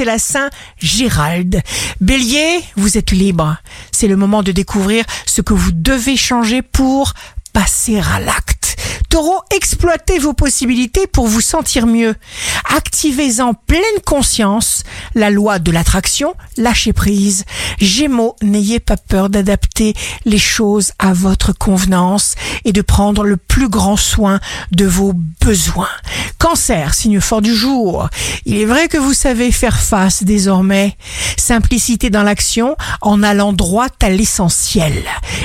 c'est la Saint Gérald. Bélier, vous êtes libre. C'est le moment de découvrir ce que vous devez changer pour passer à l'acte. Taureau, exploitez vos possibilités pour vous sentir mieux. Activez en pleine conscience la loi de l'attraction, lâchez prise. Gémeaux, n'ayez pas peur d'adapter les choses à votre convenance et de prendre le plus grand soin de vos besoins. Cancer, signe fort du jour. Il est vrai que vous savez faire face désormais. Simplicité dans l'action en allant droit à l'essentiel.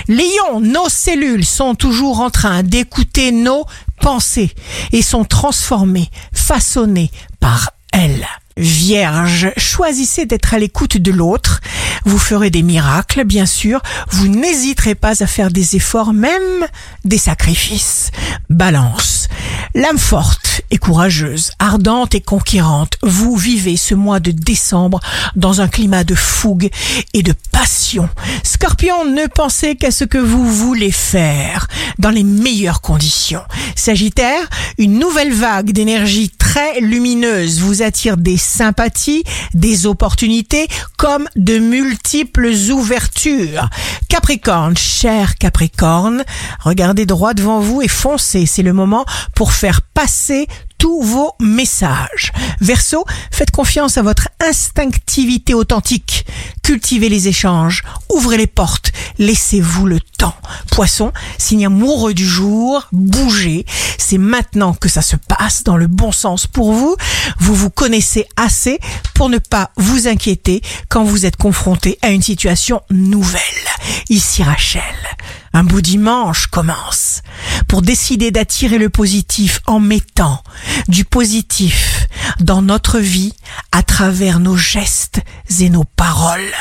Lion, nos cellules sont toujours en train d'écouter nos pensées et sont transformées, façonnées par elles. Vierge, choisissez d'être à l'écoute de l'autre. Vous ferez des miracles, bien sûr. Vous n'hésiterez pas à faire des efforts, même des sacrifices. Balance. L'âme forte et courageuse, ardente et conquérante, vous vivez ce mois de décembre dans un climat de fougue et de passion. Scorpion, ne pensez qu'à ce que vous voulez faire dans les meilleures conditions. Sagittaire, une nouvelle vague d'énergie très lumineuse vous attire des sympathies, des opportunités comme de multiples ouvertures. Capricorne, cher Capricorne, regardez droit devant vous et foncez. C'est le moment pour faire passer tous vos messages. Verseau, faites confiance à votre instinctivité authentique. Cultivez les échanges, ouvrez les portes, laissez-vous le temps. Poisson, signe amoureux du jour, bougez. C'est maintenant que ça se passe dans le bon sens pour vous. Vous vous connaissez assez pour ne pas vous inquiéter quand vous êtes confronté à une situation nouvelle. Ici Rachel. Un beau dimanche commence pour décider d'attirer le positif en mettant du positif dans notre vie à travers nos gestes et nos paroles.